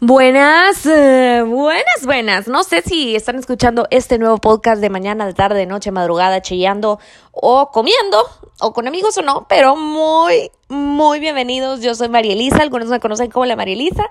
Buenas, eh, buenas, buenas. No sé si están escuchando este nuevo podcast de mañana, de tarde, de noche, madrugada, chillando o comiendo o con amigos o no, pero muy, muy bienvenidos. Yo soy María Elisa, algunos me conocen como la María Elisa.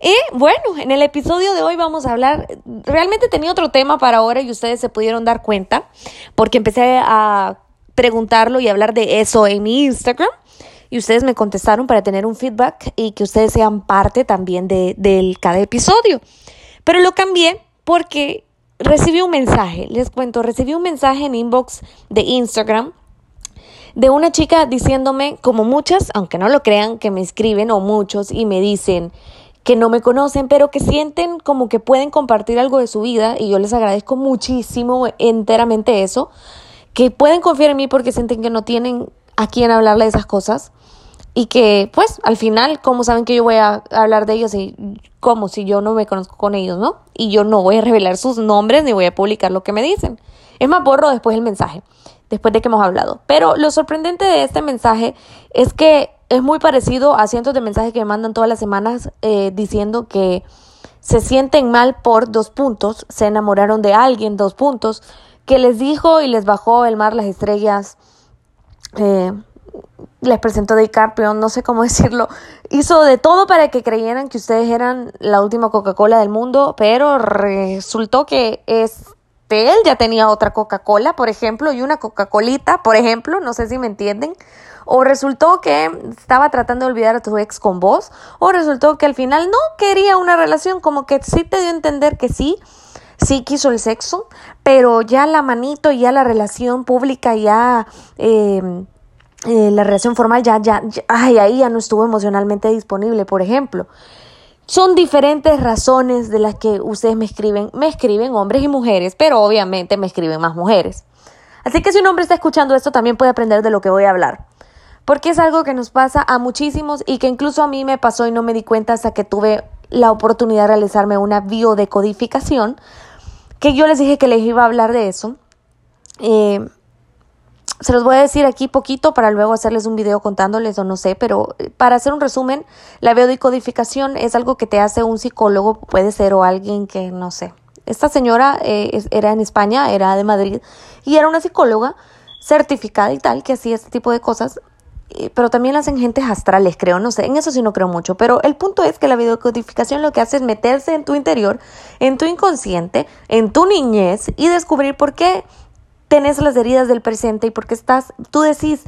Y bueno, en el episodio de hoy vamos a hablar, realmente tenía otro tema para ahora y ustedes se pudieron dar cuenta porque empecé a preguntarlo y hablar de eso en mi Instagram y ustedes me contestaron para tener un feedback y que ustedes sean parte también de, cada episodio. Pero lo cambié porque recibí un mensaje, les cuento, recibí un mensaje en inbox de Instagram de una chica diciéndome, como muchas, aunque no lo crean, que me escriben o muchos y me dicen que no me conocen, pero que sienten como que pueden compartir algo de su vida y yo les agradezco muchísimo enteramente eso, que pueden confiar en mí porque sienten que no tienen a quién hablarle de esas cosas y que pues al final, ¿cómo saben que yo voy a hablar de ellos y si yo no me conozco con ellos, no? Y yo no voy a revelar sus nombres ni voy a publicar lo que me dicen. Es más, borro después el mensaje, después de que hemos hablado. Pero lo sorprendente de este mensaje es que es muy parecido a cientos de mensajes que me mandan todas las semanas eh, diciendo que se sienten mal por dos puntos, se enamoraron de alguien, dos puntos, que les dijo y les bajó el mar, las estrellas, eh, les presentó DiCaprio, no sé cómo decirlo, hizo de todo para que creyeran que ustedes eran la última Coca-Cola del mundo, pero resultó que este él ya tenía otra Coca-Cola, por ejemplo, y una Coca-Colita, por ejemplo, no sé si me entienden, o resultó que estaba tratando de olvidar a tu ex con vos, o resultó que al final no quería una relación, como que sí te dio a entender que sí, sí quiso el sexo, pero ya la manito, ya la relación pública, ya... Eh, eh, la relación formal ya, ya, ay, ahí ya no estuvo emocionalmente disponible, por ejemplo. Son diferentes razones de las que ustedes me escriben, me escriben hombres y mujeres, pero obviamente me escriben más mujeres. Así que si un hombre está escuchando esto, también puede aprender de lo que voy a hablar. Porque es algo que nos pasa a muchísimos y que incluso a mí me pasó y no me di cuenta hasta que tuve la oportunidad de realizarme una biodecodificación, que yo les dije que les iba a hablar de eso. Eh, se los voy a decir aquí poquito para luego hacerles un video contándoles o no sé, pero eh, para hacer un resumen, la biodecodificación es algo que te hace un psicólogo, puede ser o alguien que no sé. Esta señora eh, era en España, era de Madrid y era una psicóloga certificada y tal que hacía este tipo de cosas, pero también hacen gentes astrales, creo, no sé, en eso sí no creo mucho, pero el punto es que la biodecodificación lo que hace es meterse en tu interior, en tu inconsciente, en tu niñez y descubrir por qué tenés las heridas del presente y porque estás, tú decís,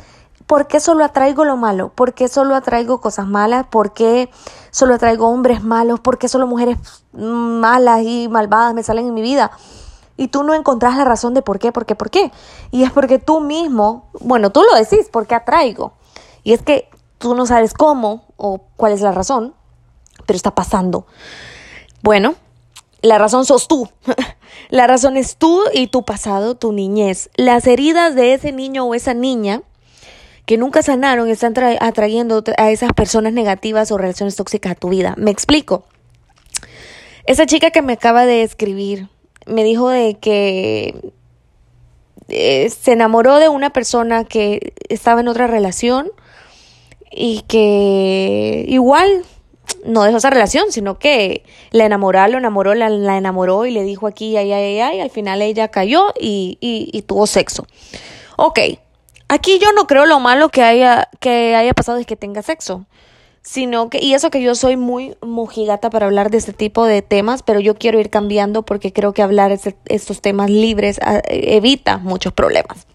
¿por qué solo atraigo lo malo? ¿Por qué solo atraigo cosas malas? ¿Por qué solo atraigo hombres malos? ¿Por qué solo mujeres malas y malvadas me salen en mi vida? Y tú no encontrás la razón de por qué, por qué, por qué. Y es porque tú mismo, bueno, tú lo decís, ¿por qué atraigo? Y es que tú no sabes cómo o cuál es la razón, pero está pasando. Bueno, la razón sos tú. La razón es tú y tu pasado, tu niñez. Las heridas de ese niño o esa niña que nunca sanaron están atrayendo a esas personas negativas o relaciones tóxicas a tu vida. Me explico. Esa chica que me acaba de escribir me dijo de que eh, se enamoró de una persona que estaba en otra relación y que igual no dejó esa relación, sino que la enamoró, lo enamoró, la, enamoró y le dijo aquí, ay, ay, ay, y al final ella cayó y, y, tuvo sexo. Ok, aquí yo no creo lo malo que haya, que haya pasado es que tenga sexo, sino que, y eso que yo soy muy mojigata para hablar de este tipo de temas, pero yo quiero ir cambiando porque creo que hablar estos temas libres ah, evita muchos problemas.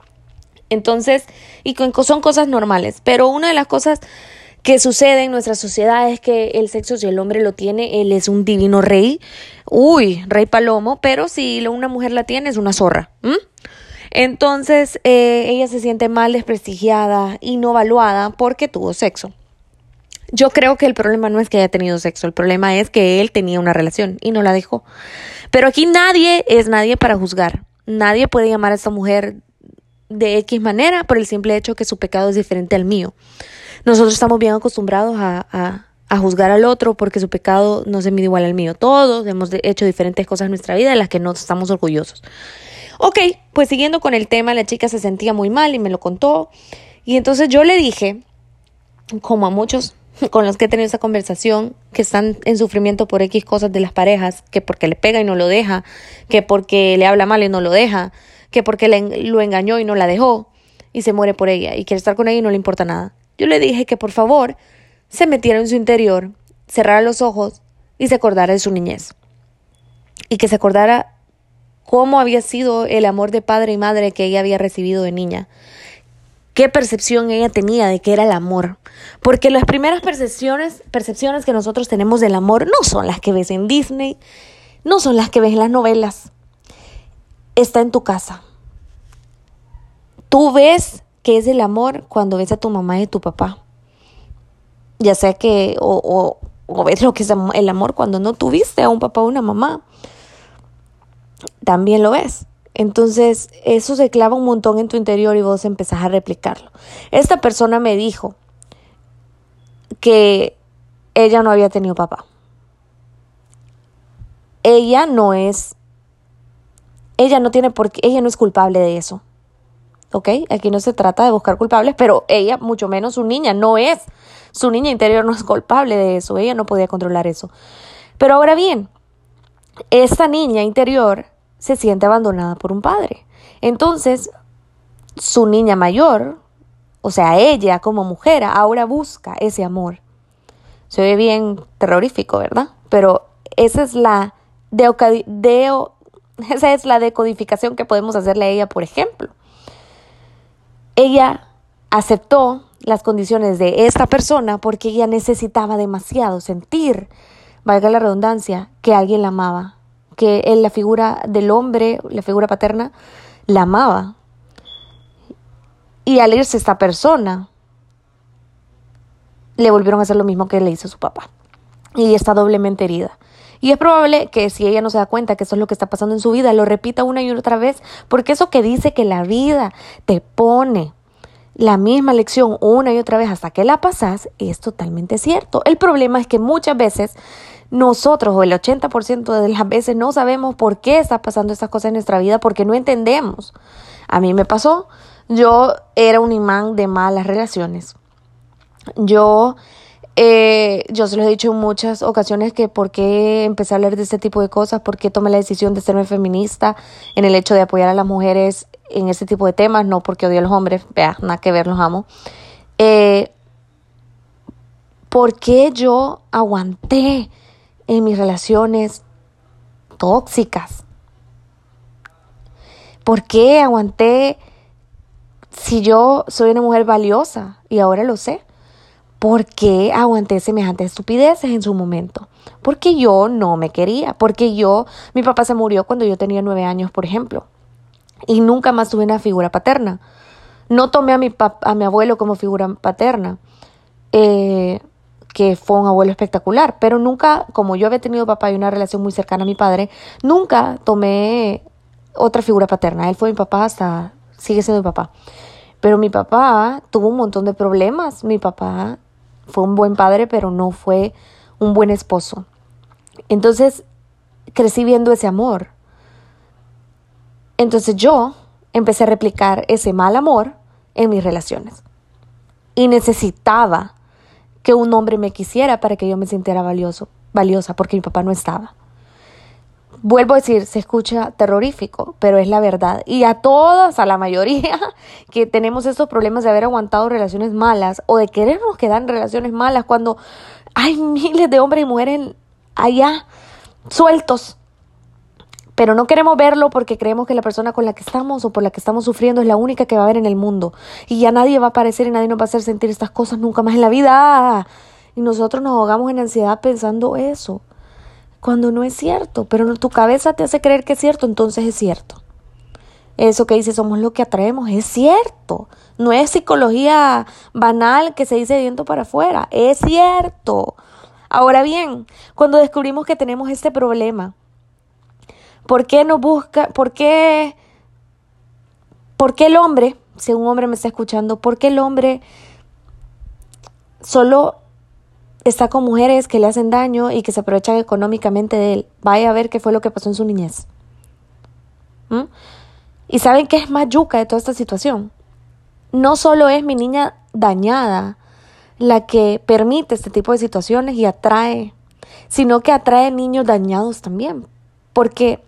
Entonces, y son cosas normales, pero una de las cosas que sucede en nuestra sociedad es que el sexo, si el hombre lo tiene, él es un divino rey, uy, rey palomo, pero si una mujer la tiene, es una zorra. Entonces, eh, ella se siente mal desprestigiada y no valuada porque tuvo sexo. Yo creo que el problema no es que haya tenido sexo, el problema es que él tenía una relación y no la dejó. Pero aquí nadie es nadie para juzgar. Nadie puede llamar a esta mujer de X manera por el simple hecho que su pecado es diferente al mío. Nosotros estamos bien acostumbrados a, a, juzgar al otro porque su pecado no se mide igual al mío. Todos hemos hecho diferentes cosas en nuestra vida de las que no estamos orgullosos. Ok, pues siguiendo con el tema, la chica se sentía muy mal y me lo contó. Y entonces yo le dije, como a muchos, con los que he tenido esa conversación, que están en sufrimiento por X cosas de las parejas, que porque le pega y no lo deja, que porque le habla mal y no lo deja, que porque le, lo engañó y no la dejó, y se muere por ella, y quiere estar con ella y no le importa nada. Yo le dije que por favor se metiera en su interior, cerrara los ojos y se acordara de su niñez. Y que se acordara cómo había sido el amor de padre y madre que ella había recibido de niña qué percepción ella tenía de qué era el amor. Porque las primeras percepciones, percepciones que nosotros tenemos del amor no son las que ves en Disney, no son las que ves en las novelas. Está en tu casa. Tú ves qué es el amor cuando ves a tu mamá y a tu papá. Ya sea que, o, o ves lo que es el amor cuando no tuviste a un papá o una mamá. También lo ves. Entonces, eso se clava un montón en tu interior y vos empezás a replicarlo. Esta persona me dijo que ella no había tenido papá. Ella no es, ella no tiene por qué, ella no es culpable de eso. ¿Ok? Aquí no se trata de buscar culpables, pero ella, mucho menos su niña, no es. Su niña interior no es culpable de eso. Ella no podía controlar eso. Pero ahora bien, esta niña interior se siente abandonada por un padre. Entonces, su niña mayor, o sea, ella como mujer, ahora busca ese amor. Se ve bien terrorífico, ¿verdad? Pero esa es la esa es la decodificación que podemos hacerle a ella, por ejemplo. Ella aceptó las condiciones de esta persona porque ella necesitaba demasiado sentir, valga la redundancia, que alguien la amaba, que él, la figura del hombre, la figura paterna, la amaba. Y al irse esta persona, le volvieron a hacer lo mismo que le hizo su papá. Y está doblemente herida. Y es probable que si ella no se da cuenta que eso es lo que está pasando en su vida, lo repita una y otra vez, porque eso que dice que la vida te pone la misma lección una y otra vez hasta que la pasas es totalmente cierto. El problema es que muchas veces nosotros o el 80% de las veces no sabemos por qué está pasando estas cosas en nuestra vida porque no entendemos. A mí me pasó, yo era un imán de malas relaciones. Yo, eh, yo se lo he dicho en muchas ocasiones que por qué empecé a hablar de este tipo de cosas, por qué tomé la decisión de serme feminista en el hecho de apoyar a las mujeres en este tipo de temas, no porque odio a los hombres, vea, nada que ver, los amo. Eh, ¿Por qué yo aguanté en mis relaciones tóxicas? ¿Por qué aguanté si yo soy una mujer valiosa y ahora lo sé? ¿Por qué aguanté semejantes estupideces en su momento? Porque yo no me quería, porque yo, mi papá se murió cuando yo tenía nueve años, por ejemplo, y nunca más tuve una figura paterna. No tomé a mi, a mi abuelo como figura paterna. Eh, que fue un abuelo espectacular, pero nunca, como yo había tenido papá y una relación muy cercana a mi padre, nunca tomé otra figura paterna. Él fue mi papá hasta, sigue siendo mi papá. Pero mi papá tuvo un montón de problemas. Mi papá fue un buen padre, pero no fue un buen esposo. Entonces, crecí viendo ese amor. Entonces yo empecé a replicar ese mal amor en mis relaciones. Y necesitaba que un hombre me quisiera para que yo me sintiera valioso, valiosa, porque mi papá no estaba. Vuelvo a decir, se escucha terrorífico, pero es la verdad. Y a todas, a la mayoría que tenemos estos problemas de haber aguantado relaciones malas o de querernos quedar en relaciones malas cuando hay miles de hombres y mujeres allá sueltos pero no queremos verlo porque creemos que la persona con la que estamos o por la que estamos sufriendo es la única que va a haber en el mundo. Y ya nadie va a aparecer y nadie nos va a hacer sentir estas cosas nunca más en la vida. Y nosotros nos ahogamos en ansiedad pensando eso, cuando no es cierto, pero tu cabeza te hace creer que es cierto, entonces es cierto. Eso que dice somos lo que atraemos, es cierto. No es psicología banal que se dice viento para afuera, es cierto. Ahora bien, cuando descubrimos que tenemos este problema, ¿Por qué no busca, por qué, por qué el hombre, si un hombre me está escuchando, por qué el hombre solo está con mujeres que le hacen daño y que se aprovechan económicamente de él? Vaya a ver qué fue lo que pasó en su niñez. ¿Mm? ¿Y saben qué es más yuca de toda esta situación? No solo es mi niña dañada, la que permite este tipo de situaciones y atrae, sino que atrae niños dañados también. Porque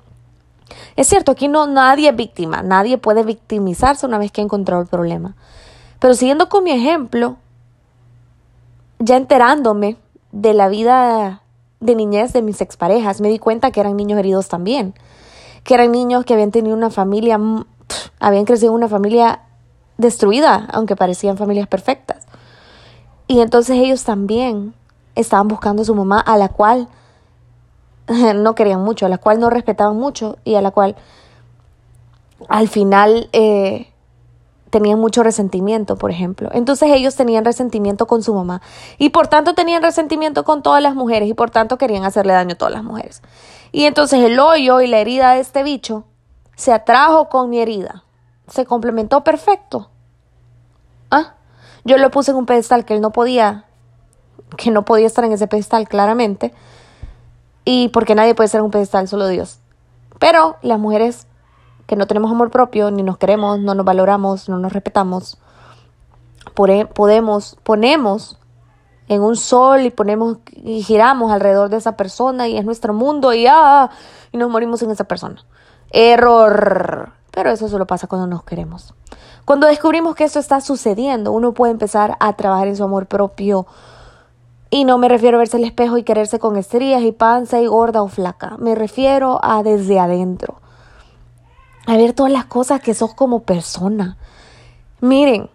es cierto, aquí no nadie es víctima, nadie puede victimizarse una vez que ha encontrado el problema. Pero siguiendo con mi ejemplo, ya enterándome de la vida de niñez de mis exparejas, me di cuenta que eran niños heridos también, que eran niños que habían tenido una familia, habían crecido en una familia destruida, aunque parecían familias perfectas. Y entonces ellos también estaban buscando a su mamá, a la cual no querían mucho, a la cual no respetaban mucho y a la cual al final eh, tenían mucho resentimiento, por ejemplo. Entonces ellos tenían resentimiento con su mamá y por tanto tenían resentimiento con todas las mujeres y por tanto querían hacerle daño a todas las mujeres. Y entonces el hoyo y la herida de este bicho se atrajo con mi herida. Se complementó perfecto. ¿Ah? Yo lo puse en un pedestal que él no podía, que no podía estar en ese pedestal claramente y porque nadie puede ser un pedestal, solo Dios. Pero las mujeres que no tenemos amor propio, ni nos queremos, no nos valoramos, no nos respetamos, podemos, ponemos en un sol y ponemos y giramos alrededor de esa persona y es nuestro mundo y, ah, y nos morimos en esa persona. Error. Pero eso solo pasa cuando nos queremos. Cuando descubrimos que esto está sucediendo, uno puede empezar a trabajar en su amor propio, y no me refiero a verse al espejo y quererse con estrías y panza y gorda o flaca. Me refiero a desde adentro. A ver todas las cosas que sos como persona. Miren,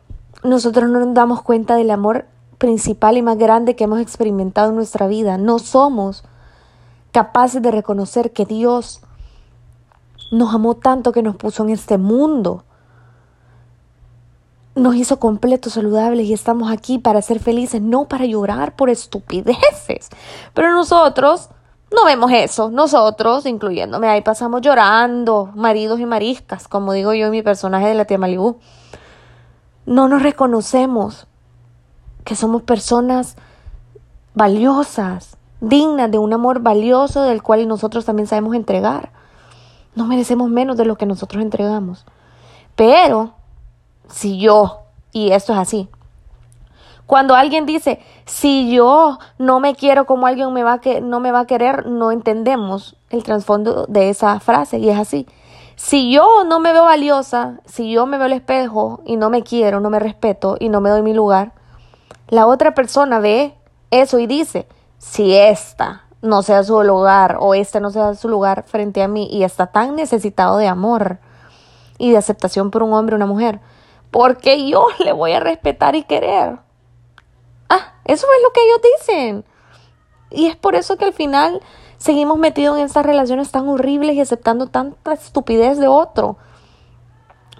nosotros no nos damos cuenta del amor principal y más grande que hemos experimentado en nuestra vida. No somos capaces de reconocer que Dios nos amó tanto que nos puso en este mundo nos hizo completos, saludables y estamos aquí para ser felices, no para llorar por estupideces. Pero nosotros no vemos eso. Nosotros, incluyéndome, ahí pasamos llorando, maridos y mariscas, como digo yo en mi personaje de la tía Malibú. No nos reconocemos que somos personas valiosas, dignas de un amor valioso del cual nosotros también sabemos entregar. No merecemos menos de lo que nosotros entregamos. Pero si yo, y esto es así, cuando alguien dice, si yo no me quiero como alguien me va que, no me va a querer, no entendemos el trasfondo de esa frase y es así. Si yo no me veo valiosa, si yo me veo al espejo y no me quiero, no me respeto y no me doy mi lugar, la otra persona ve eso y dice, si esta no sea su lugar o este no sea su lugar frente a mí y está tan necesitado de amor y de aceptación por un hombre o una mujer, porque yo le voy a respetar y querer. Eso es lo que ellos dicen. Y es por eso que al final seguimos metidos en esas relaciones tan horribles y aceptando tanta estupidez de otro.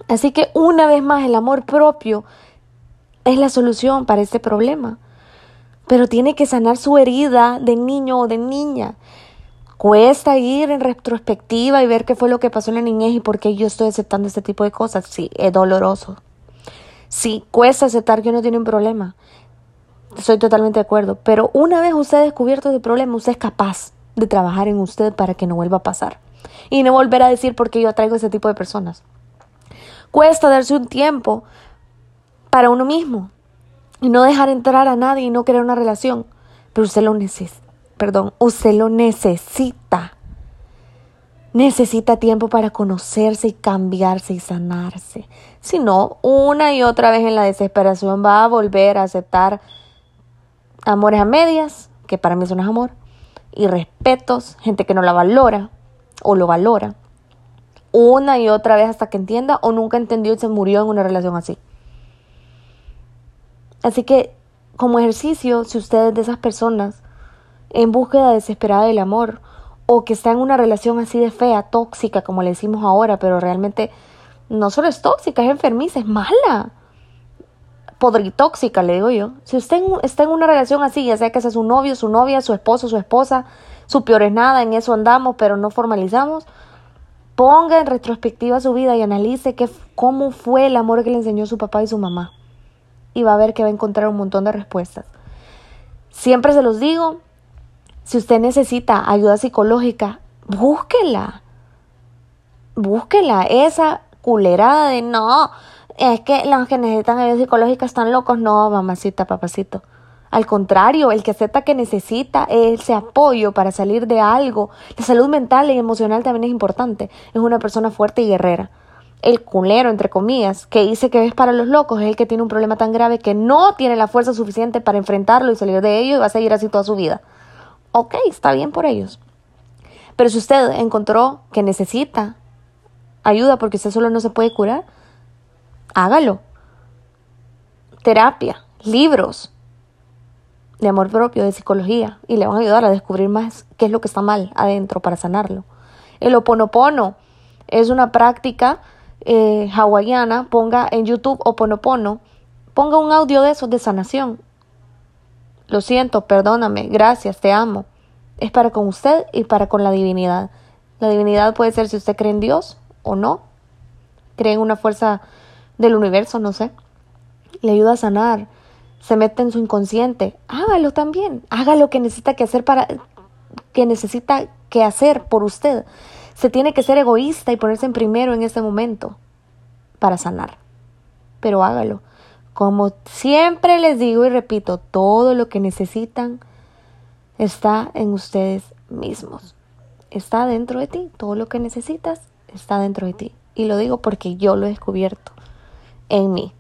Así que una vez más el amor propio es la solución para este problema. Pero tiene que sanar su herida de niño o de niña. Cuesta ir en retrospectiva y ver qué fue lo que pasó en la niñez y por qué yo estoy aceptando este tipo de cosas. Sí, es doloroso. Sí, cuesta aceptar que uno tiene un problema. Estoy totalmente de acuerdo. Pero una vez usted ha descubierto ese problema, usted es capaz de trabajar en usted para que no vuelva a pasar. Y no volver a decir por qué yo atraigo ese tipo de personas. Cuesta darse un tiempo para uno mismo y no dejar entrar a nadie y no crear una relación. Pero usted lo necesita. Perdón, usted lo necesita necesita tiempo para conocerse y cambiarse y sanarse. Si no, una y otra vez en la desesperación va a volver a aceptar amores a medias, que para mí eso no es amor, y respetos, gente que no la valora o lo valora, una y otra vez hasta que entienda o nunca entendió y se murió en una relación así. Así que, como ejercicio, si ustedes de esas personas en búsqueda desesperada del amor o que está en una relación así de fea, tóxica, como le decimos ahora, pero realmente no solo es tóxica, es enfermiza, es mala. Podritóxica, le digo yo. Si usted está en una relación así, ya sea que sea su novio, su novia, su esposo, su esposa, su peor es nada, en eso andamos, pero no formalizamos, ponga en retrospectiva su vida y analice qué, cómo fue el amor que le enseñó su papá y su mamá. Y va a ver que va a encontrar un montón de respuestas. Siempre se los digo, si usted necesita ayuda psicológica, búsquela. Búsquela. Esa culerada de no, es que los que necesitan ayuda psicológica están locos. No, mamacita, papacito. Al contrario, el que acepta que necesita ese apoyo para salir de algo, la salud mental y emocional también es importante. Es una persona fuerte y guerrera. El culero, entre comillas, que dice que es para los locos, es el que tiene un problema tan grave que no tiene la fuerza suficiente para enfrentarlo y salir de ello y va a seguir así toda su vida. Ok, está bien por ellos. Pero si usted encontró que necesita ayuda porque usted solo no se puede curar, hágalo. Terapia, libros, de amor propio, de psicología, y le van a ayudar a descubrir más qué es lo que está mal adentro para sanarlo. El oponopono es una práctica eh, hawaiana, ponga en YouTube oponopono, ponga un audio de esos de sanación. Lo siento, perdóname, gracias, te amo. Es para con usted y para con la divinidad. La divinidad puede ser si usted cree en Dios o no. Cree en una fuerza del universo, no sé. Le ayuda a sanar se mete en su inconsciente, hágalo también, haga lo que necesita que hacer para que necesita que hacer por usted. Se tiene que ser egoísta y ponerse en primero en ese momento para sanar. Pero hágalo. Como siempre les digo y repito, todo lo que necesitan está en ustedes mismos. Está dentro de ti. Todo lo que necesitas está dentro de ti. Y lo digo porque yo lo he descubierto en mí.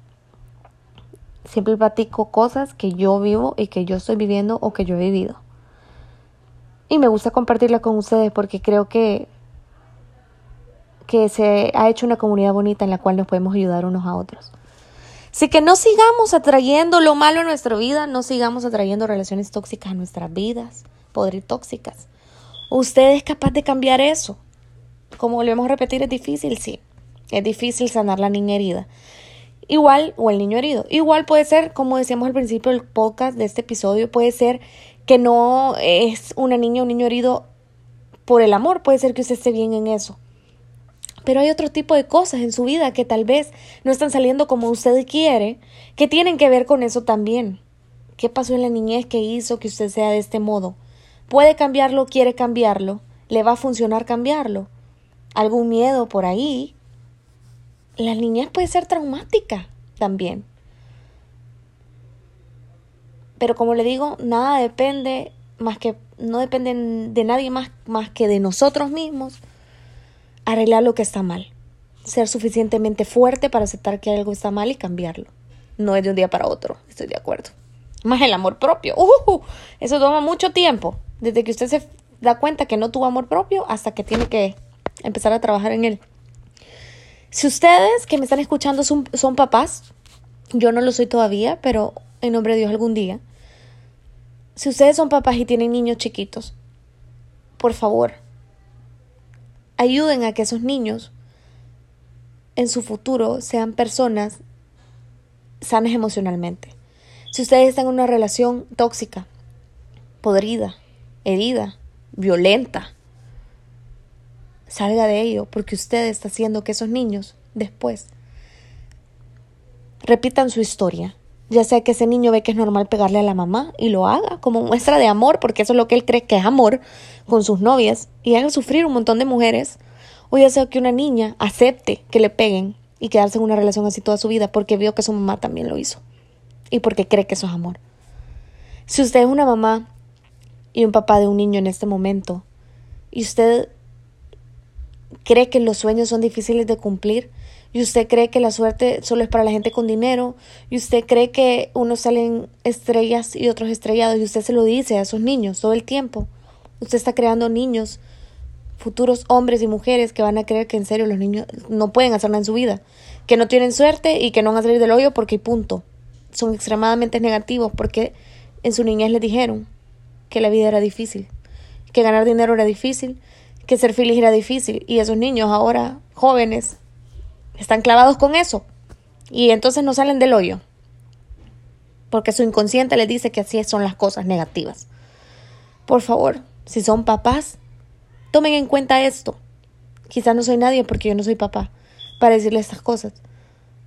Siempre platico cosas que yo vivo y que yo estoy viviendo o que yo he vivido. Y me gusta compartirla con ustedes porque creo que, que se ha hecho una comunidad bonita en la cual nos podemos ayudar unos a otros. Así que no sigamos atrayendo lo malo en nuestra vida, no sigamos atrayendo relaciones tóxicas a nuestras vidas, podrir tóxicas. Usted es capaz de cambiar eso. Como volvemos a repetir, es difícil, sí. Es difícil sanar la niña herida. Igual, o el niño herido. Igual puede ser, como decíamos al principio del podcast de este episodio, puede ser que no es una niña o un niño herido por el amor, puede ser que usted esté bien en eso. Pero hay otro tipo de cosas en su vida que tal vez no están saliendo como usted quiere, que tienen que ver con eso también. ¿Qué pasó en la niñez que hizo que usted sea de este modo? ¿Puede cambiarlo? ¿Quiere cambiarlo? ¿Le va a funcionar cambiarlo? ¿Algún miedo por ahí? La niñez puede ser traumática también. Pero como le digo, nada depende más que no depende de nadie más más que de nosotros mismos arreglar lo que está mal. Ser suficientemente fuerte para aceptar que algo está mal y cambiarlo. No es de un día para otro, estoy de acuerdo. Más el amor propio. Uh, eso toma mucho tiempo. Desde que usted se da cuenta que no tuvo amor propio hasta que tiene que empezar a trabajar en él. Si ustedes que me están escuchando son, son papás, yo no lo soy todavía, pero en nombre de Dios algún día. Si ustedes son papás y tienen niños chiquitos, por favor, ayuden a que esos niños en su futuro sean personas sanas emocionalmente. Si ustedes están en una relación tóxica, podrida, herida, violenta, salga de ello, porque usted está haciendo que esos niños después repitan su historia. Ya sea que ese niño ve que es normal pegarle a la mamá y lo haga como muestra de amor, porque eso es lo que él cree que es amor con sus novias, y haga sufrir un montón de mujeres. O ya sea que una niña acepte que le peguen y quedarse en una relación así toda su vida porque vio que su mamá también lo hizo y porque cree que eso es amor. Si usted es una mamá y un papá de un niño en este momento y usted cree que los sueños son difíciles de cumplir y usted cree que la suerte solo es para la gente con dinero y usted cree que unos salen estrellas y otros estrellados y usted se lo dice a esos niños todo el tiempo. Usted está creando niños, futuros hombres y mujeres que van a creer que en serio los niños no pueden hacer nada en su vida, que no tienen suerte y que no van a salir del hoyo porque punto. Son extremadamente negativos porque en su niñez les dijeron que la vida era difícil, que ganar dinero era difícil, que ser feliz era difícil y esos niños ahora jóvenes están clavados con eso y entonces no salen del hoyo porque su inconsciente les dice que así son las cosas negativas. Por favor, si son papás, tomen en cuenta esto. Quizás no soy nadie porque yo no soy papá para decirles estas cosas.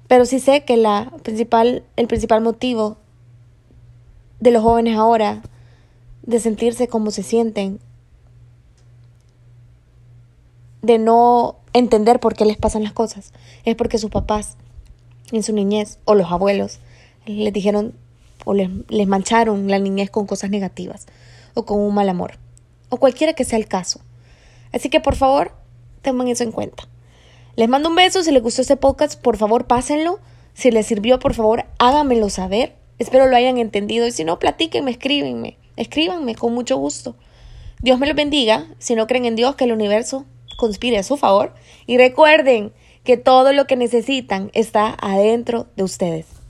Pero sí sé que la principal, el principal motivo de los jóvenes ahora de sentirse como se sienten de no entender por qué les pasan las cosas. Es porque sus papás en su niñez o los abuelos les dijeron o les, les mancharon la niñez con cosas negativas o con un mal amor o cualquiera que sea el caso. Así que por favor, tengan eso en cuenta. Les mando un beso, si les gustó este podcast, por favor pásenlo. Si les sirvió, por favor, háganmelo saber. Espero lo hayan entendido y si no, platíquenme, escríbenme, escríbanme con mucho gusto. Dios me los bendiga. Si no creen en Dios, que el universo conspire a su favor. Y recuerden que todo lo que necesitan está adentro de ustedes.